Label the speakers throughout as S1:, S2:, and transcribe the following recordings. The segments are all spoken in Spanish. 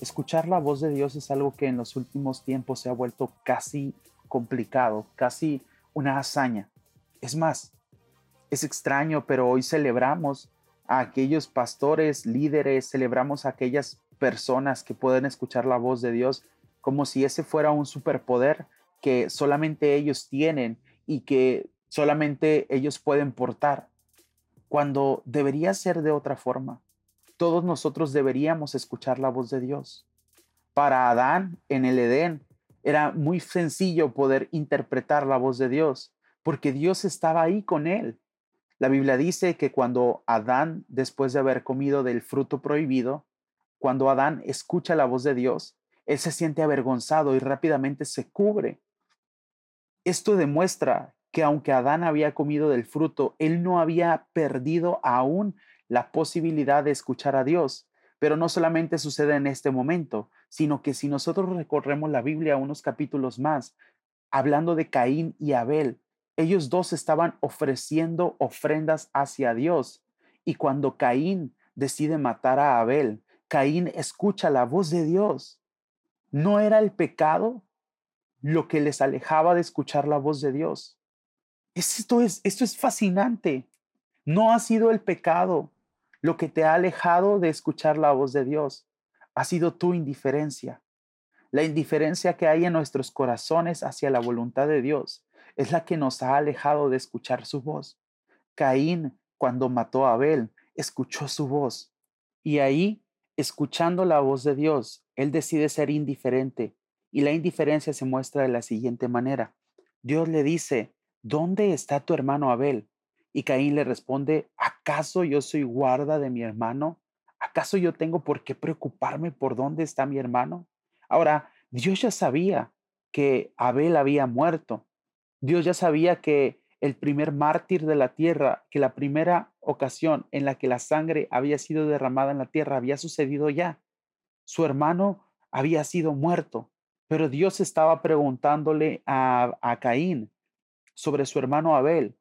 S1: Escuchar la voz de Dios es algo que en los últimos tiempos se ha vuelto casi complicado, casi una hazaña. Es más, es extraño, pero hoy celebramos a aquellos pastores, líderes, celebramos a aquellas personas que pueden escuchar la voz de Dios como si ese fuera un superpoder que solamente ellos tienen y que solamente ellos pueden portar, cuando debería ser de otra forma. Todos nosotros deberíamos escuchar la voz de Dios. Para Adán en el Edén era muy sencillo poder interpretar la voz de Dios, porque Dios estaba ahí con él. La Biblia dice que cuando Adán, después de haber comido del fruto prohibido, cuando Adán escucha la voz de Dios, él se siente avergonzado y rápidamente se cubre. Esto demuestra que aunque Adán había comido del fruto, él no había perdido aún la posibilidad de escuchar a Dios. Pero no solamente sucede en este momento, sino que si nosotros recorremos la Biblia unos capítulos más, hablando de Caín y Abel, ellos dos estaban ofreciendo ofrendas hacia Dios. Y cuando Caín decide matar a Abel, Caín escucha la voz de Dios no era el pecado lo que les alejaba de escuchar la voz de Dios. Esto es, esto es fascinante. No ha sido el pecado lo que te ha alejado de escuchar la voz de Dios. Ha sido tu indiferencia. La indiferencia que hay en nuestros corazones hacia la voluntad de Dios es la que nos ha alejado de escuchar su voz. Caín, cuando mató a Abel, escuchó su voz. Y ahí, escuchando la voz de Dios, él decide ser indiferente y la indiferencia se muestra de la siguiente manera. Dios le dice, ¿dónde está tu hermano Abel? Y Caín le responde, ¿acaso yo soy guarda de mi hermano? ¿Acaso yo tengo por qué preocuparme por dónde está mi hermano? Ahora, Dios ya sabía que Abel había muerto. Dios ya sabía que el primer mártir de la tierra, que la primera ocasión en la que la sangre había sido derramada en la tierra había sucedido ya. Su hermano había sido muerto, pero Dios estaba preguntándole a, Caín sobre su hermano Abel,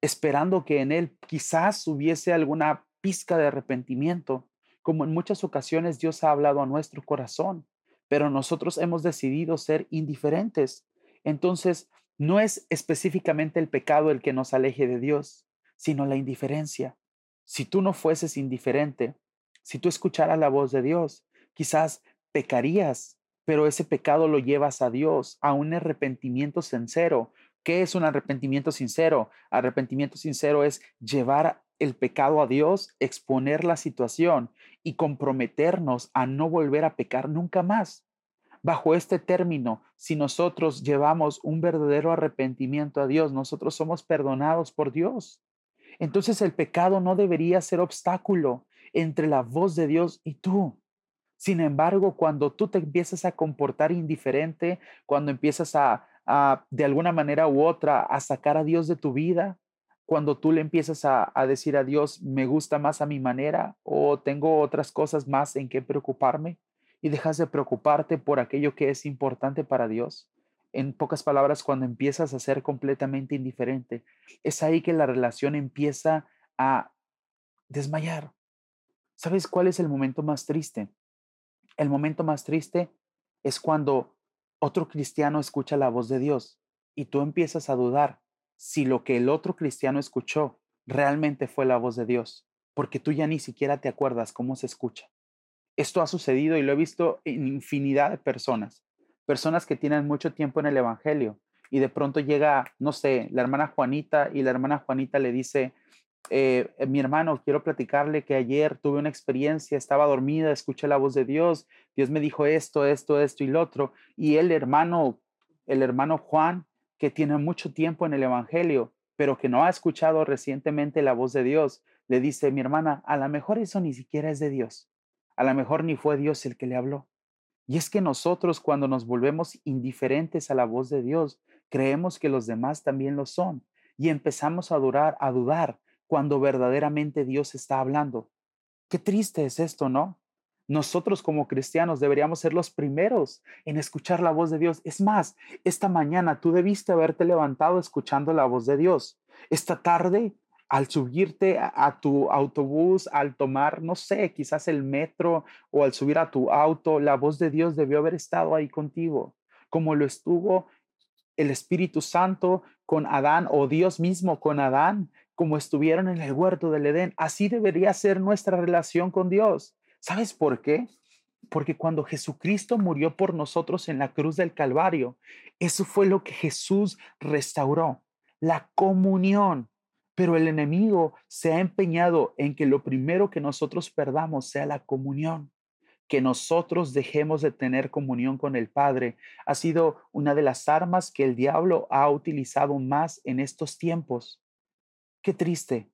S1: esperando que en él quizás hubiese alguna pizca de arrepentimiento, como en muchas ocasiones Dios ha hablado a nuestro corazón, pero nosotros hemos decidido ser indiferentes. Entonces, no es específicamente el pecado el que nos aleje de Dios, sino la indiferencia. Si tú no fueses indiferente, si tú escucharas la voz de Dios, quizás pecarías, pero ese pecado lo llevas a Dios, a un arrepentimiento sincero. ¿Qué es un arrepentimiento sincero? Arrepentimiento sincero es llevar el pecado a Dios, exponer la situación y comprometernos a no volver a pecar nunca más. Bajo este término, si nosotros llevamos un verdadero arrepentimiento a Dios, nosotros somos perdonados por Dios. Entonces el pecado no debería ser obstáculo entre la voz de Dios y tú. Sin embargo, cuando tú te empiezas a comportar indiferente, cuando empiezas a, de alguna manera u otra, a sacar a Dios de tu vida, cuando tú le empiezas a, a decir a Dios, me gusta más a mi manera o tengo otras cosas más en que preocuparme y dejas de preocuparte por aquello que es importante para Dios. En pocas palabras, cuando empiezas a ser completamente indiferente, es ahí que la relación empieza a desmayar. ¿Sabes cuál es el momento más triste? El momento más triste es cuando otro cristiano escucha la voz de Dios y tú empiezas a dudar si lo que el otro cristiano escuchó realmente fue la voz de Dios, porque tú ya ni siquiera te acuerdas cómo se escucha. Esto ha sucedido y lo he visto en infinidad de personas, personas que tienen mucho tiempo en el Evangelio y de pronto llega, no sé, la hermana Juanita y la hermana Juanita le dice, eh, eh, mi hermano, quiero platicarle que ayer tuve una experiencia, estaba dormida, escuché la voz de Dios, Dios me dijo esto, esto, esto y lo otro. Y el hermano, el hermano Juan, que tiene mucho tiempo en el Evangelio, pero que no ha escuchado recientemente la voz de Dios, le dice, mi hermana, a lo mejor eso ni siquiera es de Dios. A lo mejor ni fue Dios el que le habló. Y es que nosotros cuando nos volvemos indiferentes a la voz de Dios, creemos que los demás también lo son y empezamos a dudar cuando verdaderamente Dios está hablando. Qué triste es esto, ¿no? Nosotros como cristianos deberíamos ser los primeros en escuchar la voz de Dios. Es más, esta mañana tú debiste haberte levantado escuchando la voz de Dios. Esta tarde al subirte a, tu autobús, al tomar, no sé, quizás el metro o al subir a tu auto, la voz de Dios debió haber estado ahí contigo, como lo estuvo el Espíritu Santo con Adán o Dios mismo con Adán, como estuvieron en el huerto del Edén. Así debería ser nuestra relación con Dios. ¿Sabes por qué? Porque cuando Jesucristo murió por nosotros en la cruz del Calvario, eso fue lo que Jesús restauró, la comunión pero el enemigo se ha empeñado en que lo primero que nosotros perdamos sea la comunión. Que nosotros dejemos de tener comunión con el Padre ha sido una de las armas que el diablo ha utilizado más en estos tiempos. Qué triste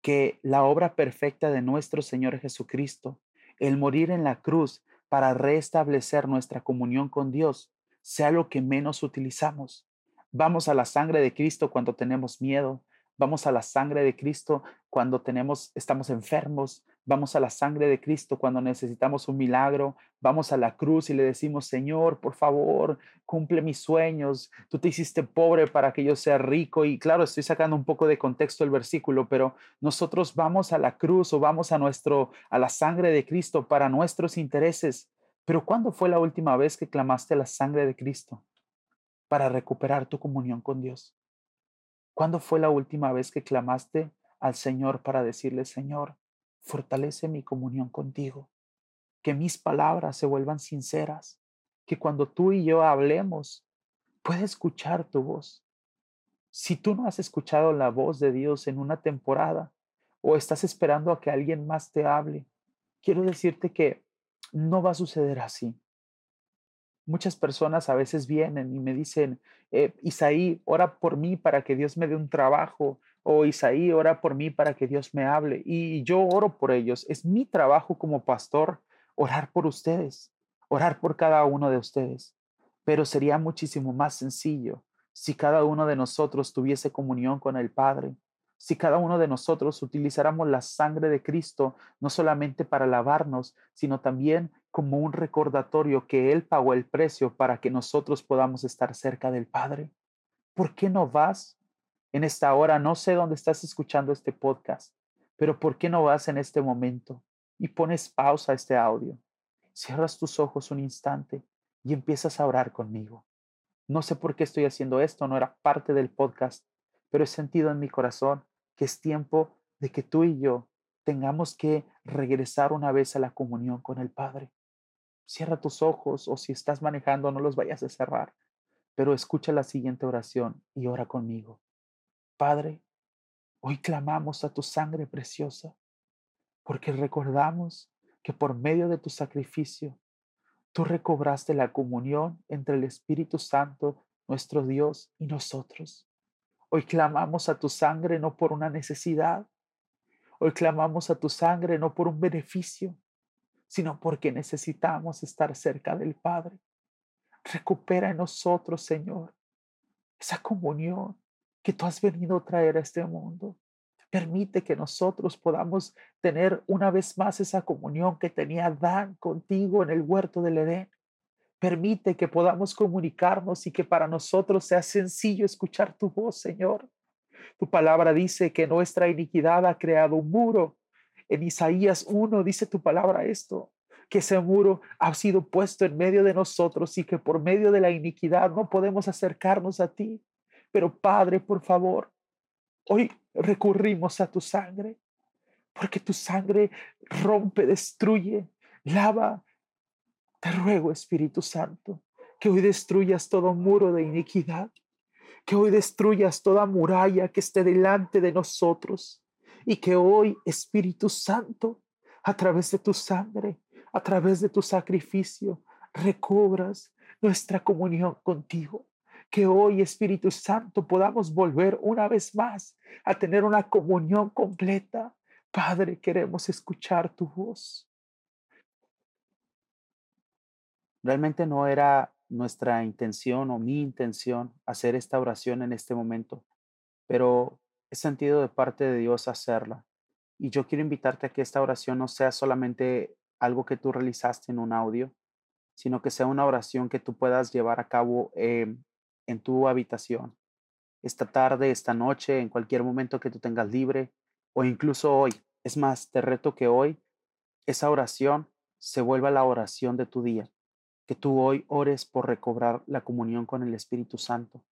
S1: que la obra perfecta de nuestro Señor Jesucristo, el morir en la cruz para restablecer nuestra comunión con Dios, sea lo que menos utilizamos. Vamos a la sangre de Cristo cuando tenemos miedo, Vamos a la sangre de Cristo cuando tenemos, estamos enfermos. Vamos a la sangre de Cristo cuando necesitamos un milagro. Vamos a la cruz y le decimos, Señor, por favor, cumple mis sueños. Tú te hiciste pobre para que yo sea rico. Y claro, estoy sacando un poco de contexto el versículo, pero nosotros vamos a la cruz o vamos a nuestro, a la sangre de Cristo para nuestros intereses. Pero ¿cuándo fue la última vez que clamaste la sangre de Cristo para recuperar tu comunión con Dios? ¿Cuándo fue la última vez que clamaste al Señor para decirle, Señor, fortalece mi comunión contigo, que mis palabras se vuelvan sinceras, que cuando tú y yo hablemos, pueda escuchar tu voz? Si tú no has escuchado la voz de Dios en una temporada o estás esperando a que alguien más te hable, quiero decirte que no va a suceder así. Muchas personas a veces vienen y me dicen, eh, Isaí, ora por mí para que Dios me dé un trabajo, o Isaí, ora por mí para que Dios me hable. Y yo oro por ellos. Es mi trabajo como pastor orar por ustedes, orar por cada uno de ustedes. Pero sería muchísimo más sencillo si cada uno de nosotros tuviese comunión con el Padre, si cada uno de nosotros utilizáramos la sangre de Cristo no solamente para lavarnos, sino también como un recordatorio que Él pagó el precio para que nosotros podamos estar cerca del Padre. ¿Por qué no vas en esta hora? No sé dónde estás escuchando este podcast, pero ¿por qué no vas en este momento y pones pausa a este audio? Cierras tus ojos un instante y empiezas a orar conmigo. No sé por qué estoy haciendo esto, no era parte del podcast, pero he sentido en mi corazón que es tiempo de que tú y yo tengamos que regresar una vez a la comunión con el Padre. Cierra tus ojos o si estás manejando no los vayas a cerrar, pero escucha la siguiente oración y ora conmigo. Padre, hoy clamamos a tu sangre preciosa porque recordamos que por medio de tu sacrificio tú recobraste la comunión entre el Espíritu Santo, nuestro Dios, y nosotros. Hoy clamamos a tu sangre no por una necesidad. Hoy clamamos a tu sangre no por un beneficio, sino porque necesitamos estar cerca del Padre. Recupera en nosotros, Señor, esa comunión que tú has venido a traer a este mundo. Permite que nosotros podamos tener una vez más esa comunión que tenía Adán contigo en el huerto del Edén. Permite que podamos comunicarnos y que para nosotros sea sencillo escuchar tu voz, Señor. Tu palabra dice que nuestra iniquidad ha creado un muro. En Isaías 1 dice tu palabra esto, que ese muro ha sido puesto en medio de nosotros y que por medio de la iniquidad no podemos acercarnos a ti. Pero Padre, por favor, hoy recurrimos a tu sangre, porque tu sangre rompe, destruye, lava, te ruego, Espíritu Santo, que hoy destruyas todo muro de iniquidad, que hoy destruyas toda muralla que esté delante de nosotros y que hoy, Espíritu Santo, a través de tu sangre, a través de tu sacrificio, recobras nuestra comunión contigo. Que hoy, Espíritu Santo, podamos volver una vez más a tener una comunión completa. Padre, queremos escuchar tu voz. Realmente no era nuestra intención o mi intención hacer esta oración en este momento, pero he sentido de parte de Dios hacerla. Y yo quiero invitarte a que esta oración no sea solamente algo que tú realizaste en un audio, sino que sea una oración que tú puedas llevar a cabo em, en tu habitación, esta tarde, esta noche, en cualquier momento que tú tengas libre, o incluso hoy. Es más, te reto que hoy esa oración se vuelva la oración de tu día, que tú hoy ores por recobrar la comunión con el Espíritu Santo.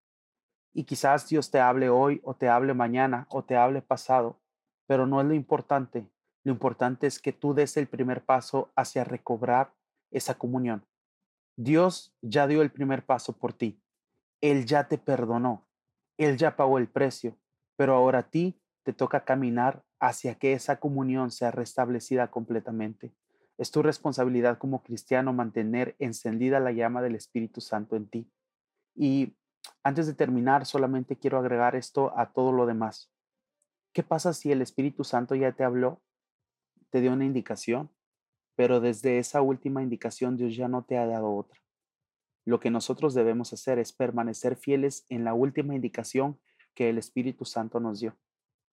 S1: Y quizás Dios te hable hoy o te hable mañana o te hable pasado, pero no es lo importante. Lo importante es que tú des el primer paso hacia recobrar esa comunión. Dios ya dio el primer paso por ti. Él ya te perdonó. Él ya pagó el precio. Pero ahora a ti te toca caminar hacia que esa comunión sea restablecida completamente. Es tu responsabilidad como cristiano mantener encendida la llama del Espíritu Santo en ti. Y antes de terminar, solamente quiero agregar esto a todo lo demás. ¿Qué pasa si el Espíritu Santo ya te habló? Te dio una indicación, pero desde esa última indicación Dios ya no te ha dado otra. Lo que nosotros debemos hacer es permanecer fieles en la última indicación que el Espíritu Santo nos dio.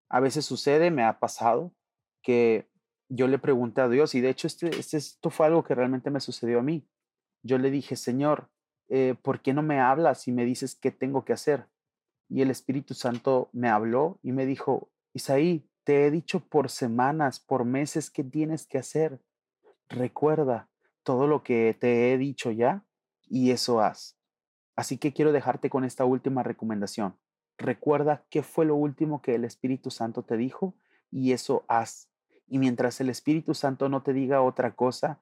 S1: A veces sucede, me ha pasado, que yo le pregunté a Dios, y de hecho este, este, esto fue algo que realmente me sucedió a mí. Yo le dije, Señor, eh, ¿por qué no me hablas y me dices qué tengo que hacer? Y el Espíritu Santo me habló y me dijo, Isaí, te he dicho por semanas, por meses qué tienes que hacer. Recuerda todo lo que te he dicho ya y eso haz. Así que quiero dejarte con esta última recomendación. Recuerda qué fue lo último que el Espíritu Santo te dijo y eso haz. Y mientras el Espíritu Santo no te diga otra cosa,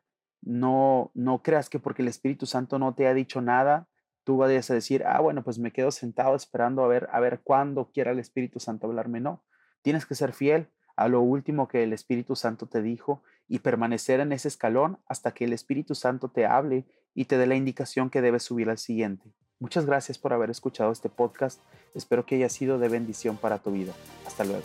S1: no, no creas que porque el Espíritu Santo no te ha dicho nada, tú vayas a decir, ah, bueno, pues me quedo sentado esperando a ver, a ver cuándo quiera el Espíritu Santo hablarme. No, tienes que ser fiel a lo último que el Espíritu Santo te dijo y permanecer en ese escalón hasta que el Espíritu Santo te hable y te dé la indicación que debes subir al siguiente. Muchas gracias por haber escuchado este podcast. Espero que haya sido de bendición para tu vida. Hasta luego.